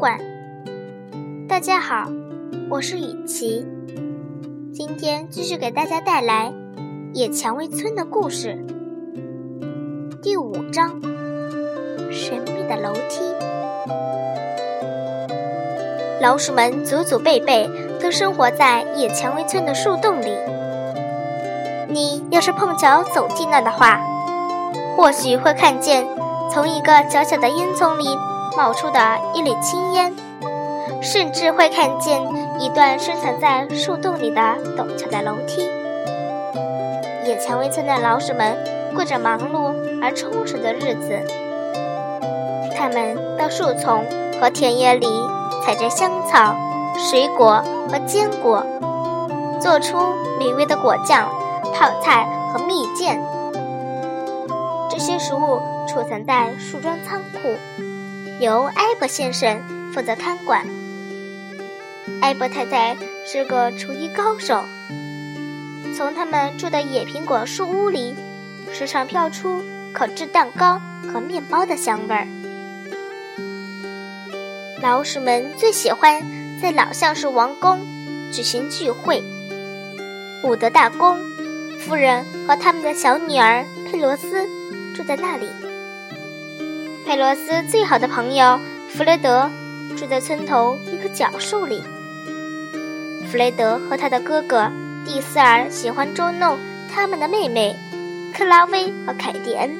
馆。大家好，我是雨琪，今天继续给大家带来野蔷薇村的故事。第五章：神秘的楼梯。老鼠们祖祖辈辈都生活在野蔷薇村的树洞里。你要是碰巧走进那的话，或许会看见从一个小小的烟囱里冒出的一缕青烟，甚至会看见一段深藏在树洞里的陡峭的楼梯。野蔷薇村的老鼠们过着忙碌而充实的日子，他们到树丛和田野里采摘香草、水果和坚果，做出美味的果酱、泡菜和蜜饯。这些食物储藏在树桩仓库，由埃伯先生负责看管。埃伯太太是个厨艺高手，从他们住的野苹果树屋里，时常飘出烤制蛋糕和面包的香味儿。老鼠们最喜欢在老橡树王宫举行聚会。伍德大公夫人和他们的小女儿佩罗斯住在那里。佩罗斯最好的朋友弗雷德住在村头一棵角树里。弗雷德和他的哥哥蒂斯尔喜欢捉弄他们的妹妹克拉薇和凯蒂恩。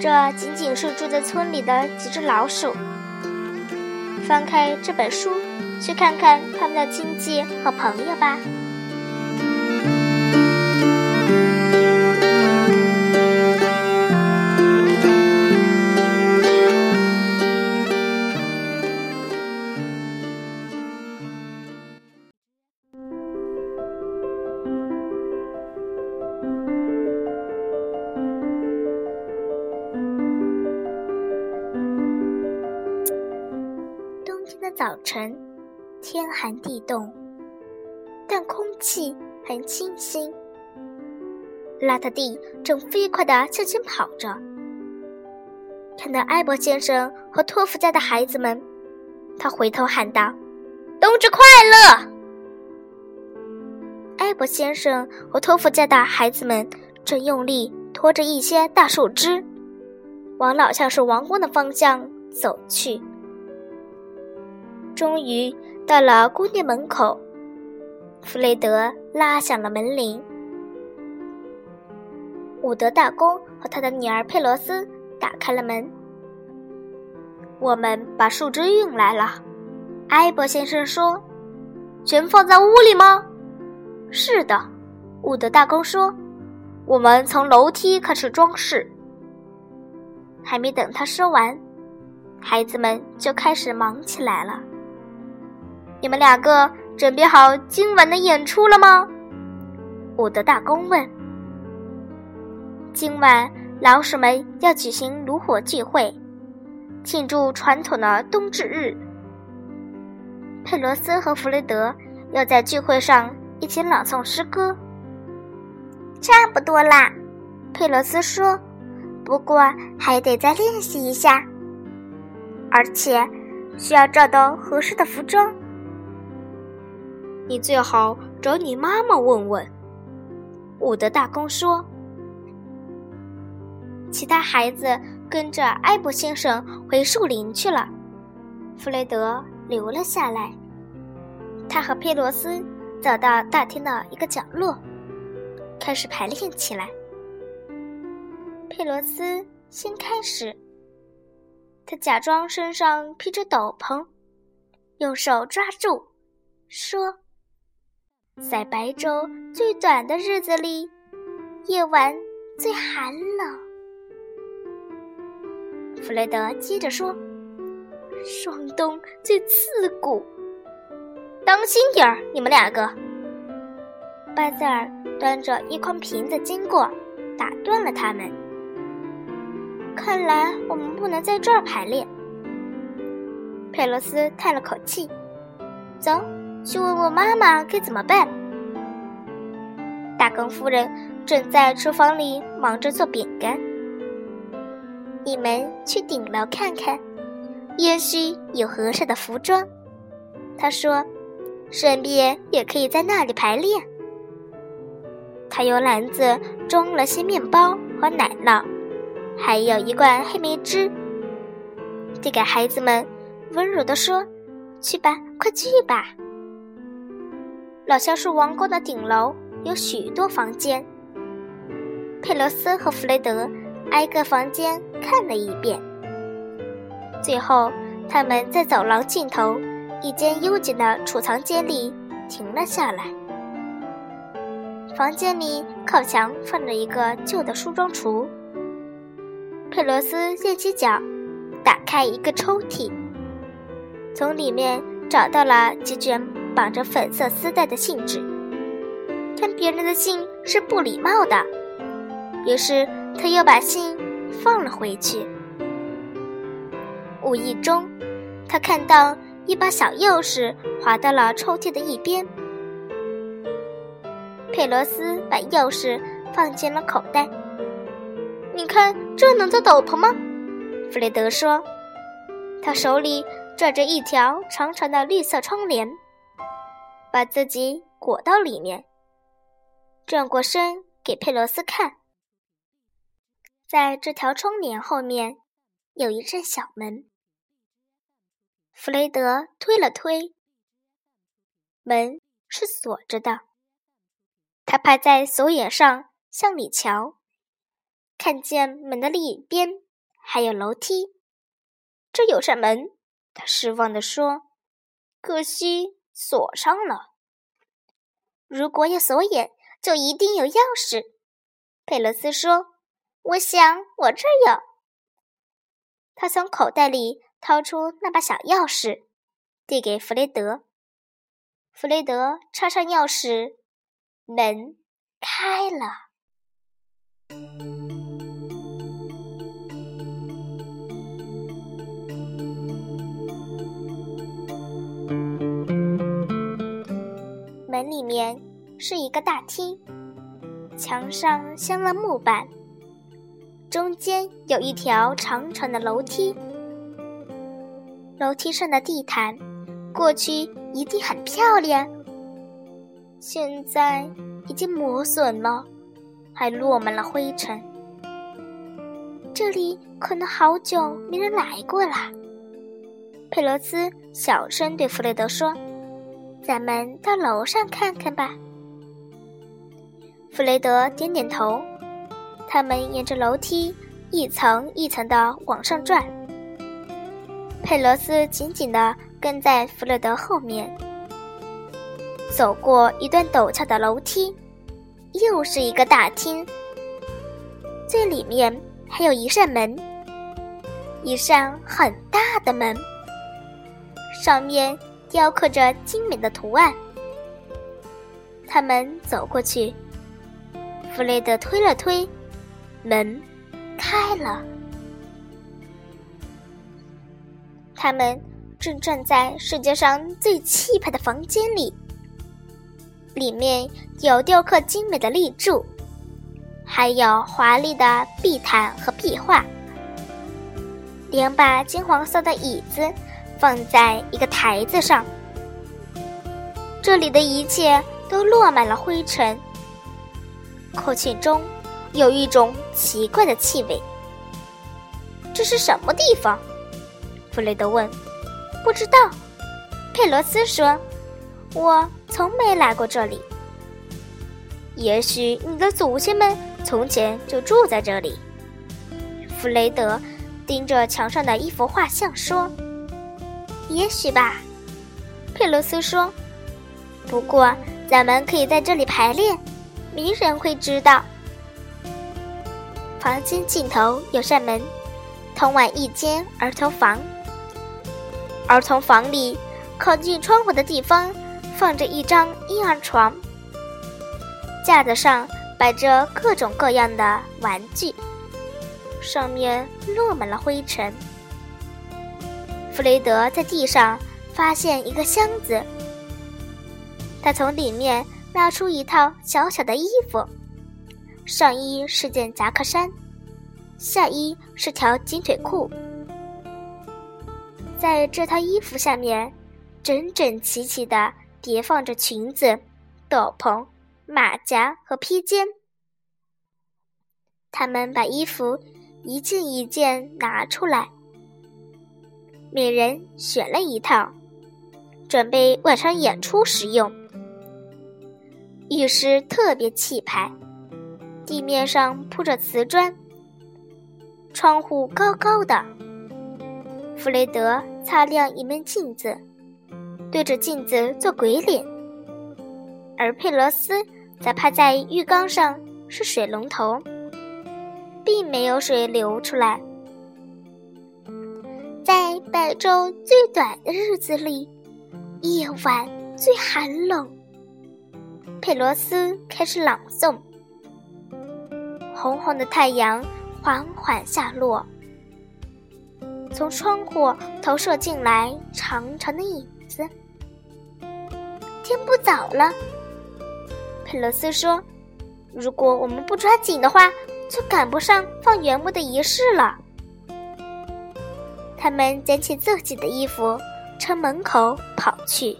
这仅仅是住在村里的几只老鼠。翻开这本书，去看看他们的亲戚和朋友吧。早晨，天寒地冻，但空气很清新。邋遢地正飞快地向前跑着，看到埃博先生和托夫家的孩子们，他回头喊道：“冬至快乐！”埃博先生和托夫家的孩子们正用力拖着一些大树枝，往老橡树王宫的方向走去。终于到了宫殿门口，弗雷德拉响了门铃。伍德大公和他的女儿佩罗斯打开了门。我们把树枝运来了，埃博先生说：“全放在屋里吗？”“是的。”伍德大公说：“我们从楼梯开始装饰。”还没等他说完，孩子们就开始忙起来了。你们两个准备好今晚的演出了吗？伍德大公问。今晚老鼠们要举行炉火聚会，庆祝传统的冬至日。佩罗斯和弗雷德要在聚会上一起朗诵诗歌。差不多啦，佩罗斯说。不过还得再练习一下，而且需要找到合适的服装。你最好找你妈妈问问。”伍德大公说。其他孩子跟着埃博先生回树林去了，弗雷德留了下来。他和佩罗斯走到大厅的一个角落，开始排练起来。佩罗斯先开始，他假装身上披着斗篷，用手抓住，说：“在白昼最短的日子里，夜晚最寒冷。”弗雷德接着说：“霜冬最刺骨，当心点儿，你们两个。”巴塞尔端着一筐瓶子经过，打断了他们。看来我们不能在这儿排练。佩罗斯叹了口气：“走去问问妈妈该怎么办。”大公夫人正在厨房里忙着做饼干。你们去顶楼看看，也许有合适的服装。他说，顺便也可以在那里排练。他用篮子装了些面包和奶酪，还有一罐黑莓汁，递给孩子们，温柔地说：“去吧，快去吧。”老橡树王宫的顶楼有许多房间。佩罗斯和弗雷德挨个房间看了一遍，最后他们在走廊尽头一间幽静的储藏间里停了下来。房间里靠墙放着一个旧的梳妆橱。佩罗斯踮起脚，打开一个抽屉，从里面找到了几卷绑着粉色丝带的信纸。看别人的信是不礼貌的。于是，他又把信放了回去。无意中，他看到一把小钥匙滑到了抽屉的一边。佩罗斯把钥匙放进了口袋。“你看，这能做斗篷吗？”弗雷德说。他手里拽着一条长长的绿色窗帘，把自己裹到里面，转过身给佩罗斯看。在这条窗帘后面，有一扇小门。弗雷德推了推，门是锁着的。他趴在锁眼上向里瞧，看见门的另一边还有楼梯。这有扇门，他失望地说：“可惜锁上了。如果有锁眼，就一定有钥匙。”佩罗斯说。我想，我这儿有。他从口袋里掏出那把小钥匙，递给弗雷德。弗雷德插上钥匙，门开了。门里面是一个大厅，墙上镶了木板。中间有一条长长的楼梯，楼梯上的地毯过去一定很漂亮，现在已经磨损了，还落满了灰尘。这里可能好久没人来过了。佩罗斯小声对弗雷德说：“咱们到楼上看看吧。”弗雷德点点头。他们沿着楼梯一层一层的往上转，佩罗斯紧紧地跟在弗雷德后面。走过一段陡峭的楼梯，又是一个大厅，最里面还有一扇门，一扇很大的门，上面雕刻着精美的图案。他们走过去，弗雷德推了推。门开了，他们正站在世界上最气派的房间里，里面有雕刻精美的立柱，还有华丽的壁毯和壁画。两把金黄色的椅子放在一个台子上，这里的一切都落满了灰尘，空气中。有一种奇怪的气味。这是什么地方？弗雷德问。不知道。佩罗斯说：“我从没来过这里。也许你的祖先们从前就住在这里。”弗雷德盯着墙上的一幅画像说：“也许吧。”佩罗斯说：“不过咱们可以在这里排练，没人会知道。”房间尽头有扇门，通往一间儿童房。儿童房里靠近窗户的地方放着一张婴儿床，架子上摆着各种各样的玩具，上面落满了灰尘。弗雷德在地上发现一个箱子，他从里面拿出一套小小的衣服。上衣是件夹克衫，下衣是条紧腿裤。在这套衣服下面，整整齐齐地叠放着裙子、斗篷、马甲和披肩。他们把衣服一件一件拿出来，每人选了一套，准备晚上演出使用。浴室特别气派，地面上铺着瓷砖，窗户高高的。弗雷德擦亮一面镜子，对着镜子做鬼脸，而佩罗斯则趴在浴缸上是水龙头。并没有水流出来。在白昼最短的日子里，夜晚最寒冷。佩罗斯开始朗诵。红红的太阳缓缓下落，从窗户投射进来长长的影子。天不早了，佩罗斯说：“如果我们不抓紧的话。”就赶不上放原木的仪式了。他们捡起自己的衣服，朝门口跑去。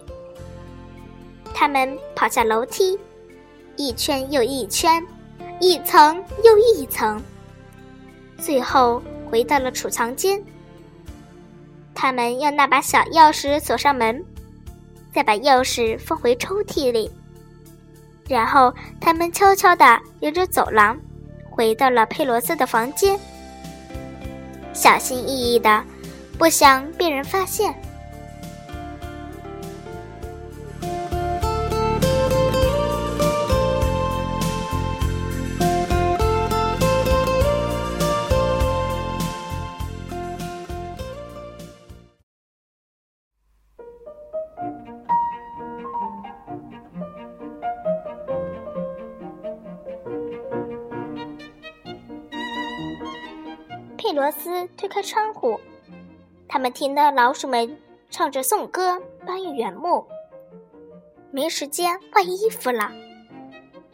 他们跑下楼梯，一圈又一圈，一层又一层，最后回到了储藏间。他们用那把小钥匙锁上门，再把钥匙放回抽屉里，然后他们悄悄地沿着走廊。回到了佩罗斯的房间，小心翼翼的，不想被人发现。佩罗斯推开窗户，他们听到老鼠们唱着颂歌，搬运原木。没时间换衣服了，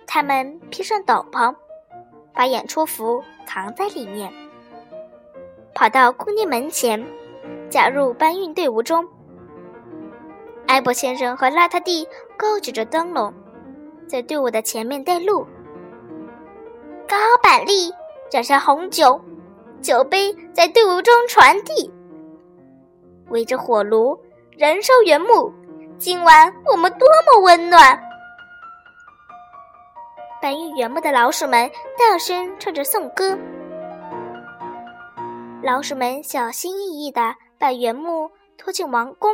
他们披上斗篷，把演出服藏在里面，跑到宫殿门前，加入搬运队伍中。埃博先生和邋遢弟高举着灯笼，在队伍的前面带路。高板栗沾上红酒。酒杯在队伍中传递，围着火炉燃烧原木。今晚我们多么温暖！搬运原木的老鼠们大声唱着颂歌。老鼠们小心翼翼地把原木拖进王宫。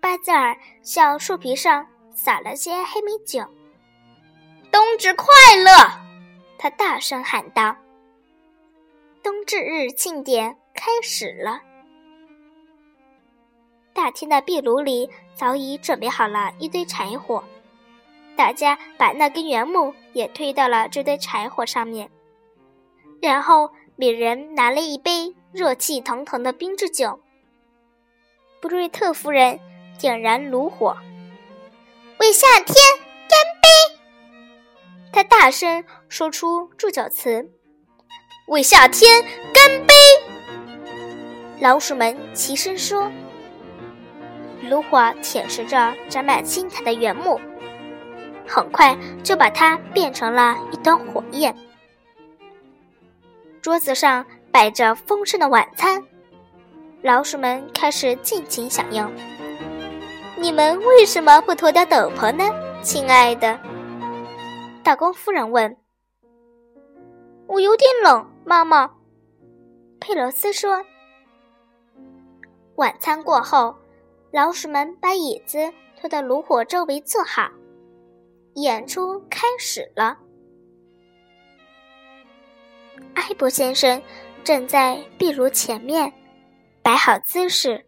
巴兹尔向树皮上撒了些黑米酒。冬至快乐！他大声喊道。冬至日庆典开始了。大厅的壁炉里早已准备好了一堆柴火，大家把那根原木也推到了这堆柴火上面，然后每人拿了一杯热气腾腾的冰制酒。布瑞特夫人点燃炉火，为夏天干杯！她大声说出祝酒词。为夏天干杯！老鼠们齐声说。炉火舔舐着沾满青苔的原木，很快就把它变成了一团火焰。桌子上摆着丰盛的晚餐，老鼠们开始尽情享用。你们为什么不脱掉斗篷呢，亲爱的？大公夫人问。我有点冷。妈妈，佩罗斯说：“晚餐过后，老鼠们把椅子拖到炉火周围坐好，演出开始了。埃博先生正在壁炉前面摆好姿势，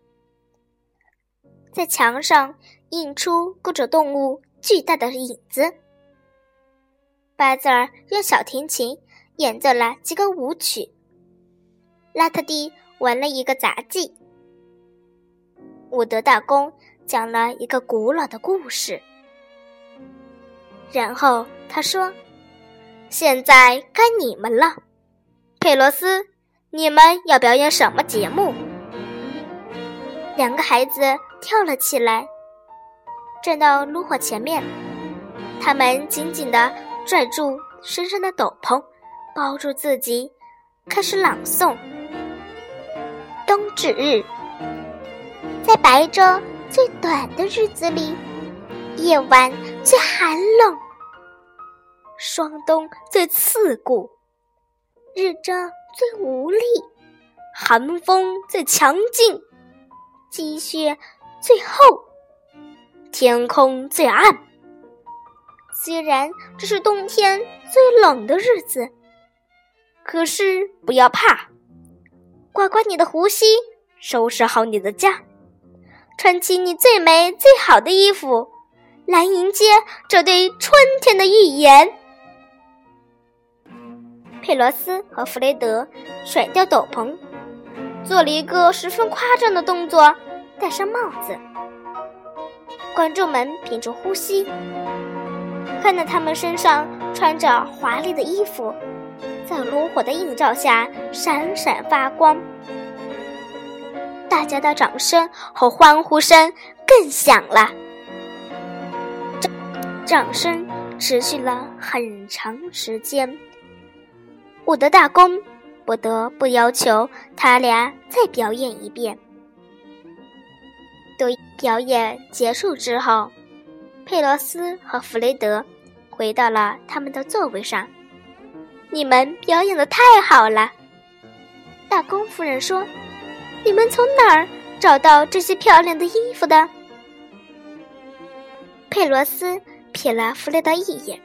在墙上印出各种动物巨大的影子。巴兹尔用小提琴。”演奏了几个舞曲，拉特蒂玩了一个杂技。伍德大公讲了一个古老的故事，然后他说：“现在该你们了，佩罗斯，你们要表演什么节目？”两个孩子跳了起来，站到炉火前面，他们紧紧地拽住身上的斗篷，包住自己，开始朗诵：“冬至日，在白昼最短的日子里，夜晚最寒冷，霜冬最刺骨，日照最无力，寒风最强劲。”积雪最厚，天空最暗。虽然这是冬天最冷的日子，可是不要怕，刮刮你的胡须，收拾好你的家，穿起你最美最好的衣服，来迎接这对春天的预言。佩罗斯和弗雷德甩掉斗篷。做了一个十分夸张的动作，戴上帽子。观众们屏住呼吸，看到他们身上穿着华丽的衣服，在炉火的映照下闪闪发光。大家的掌声和欢呼声更响了。掌声持续了很长时间。我的大公。不得不要求他俩再表演一遍。等表演结束之后，佩罗斯和弗雷德回到了他们的座位上。你们表演的太好了，大公夫人说：“你们从哪儿找到这些漂亮的衣服的？”佩罗斯瞥了弗雷德一眼，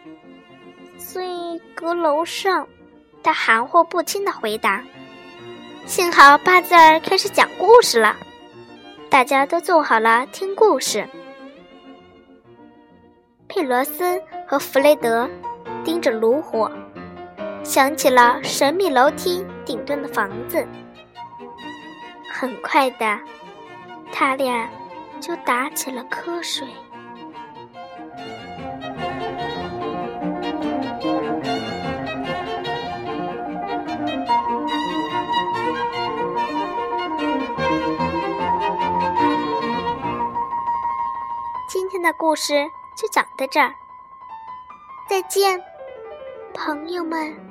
所以阁楼上。他含糊不清的回答：“幸好巴兹尔开始讲故事了，大家都坐好了听故事。”佩罗斯和弗雷德盯着炉火，想起了神秘楼梯顶端的房子。很快的，他俩就打起了瞌睡。今天的故事就讲到这儿，再见，朋友们。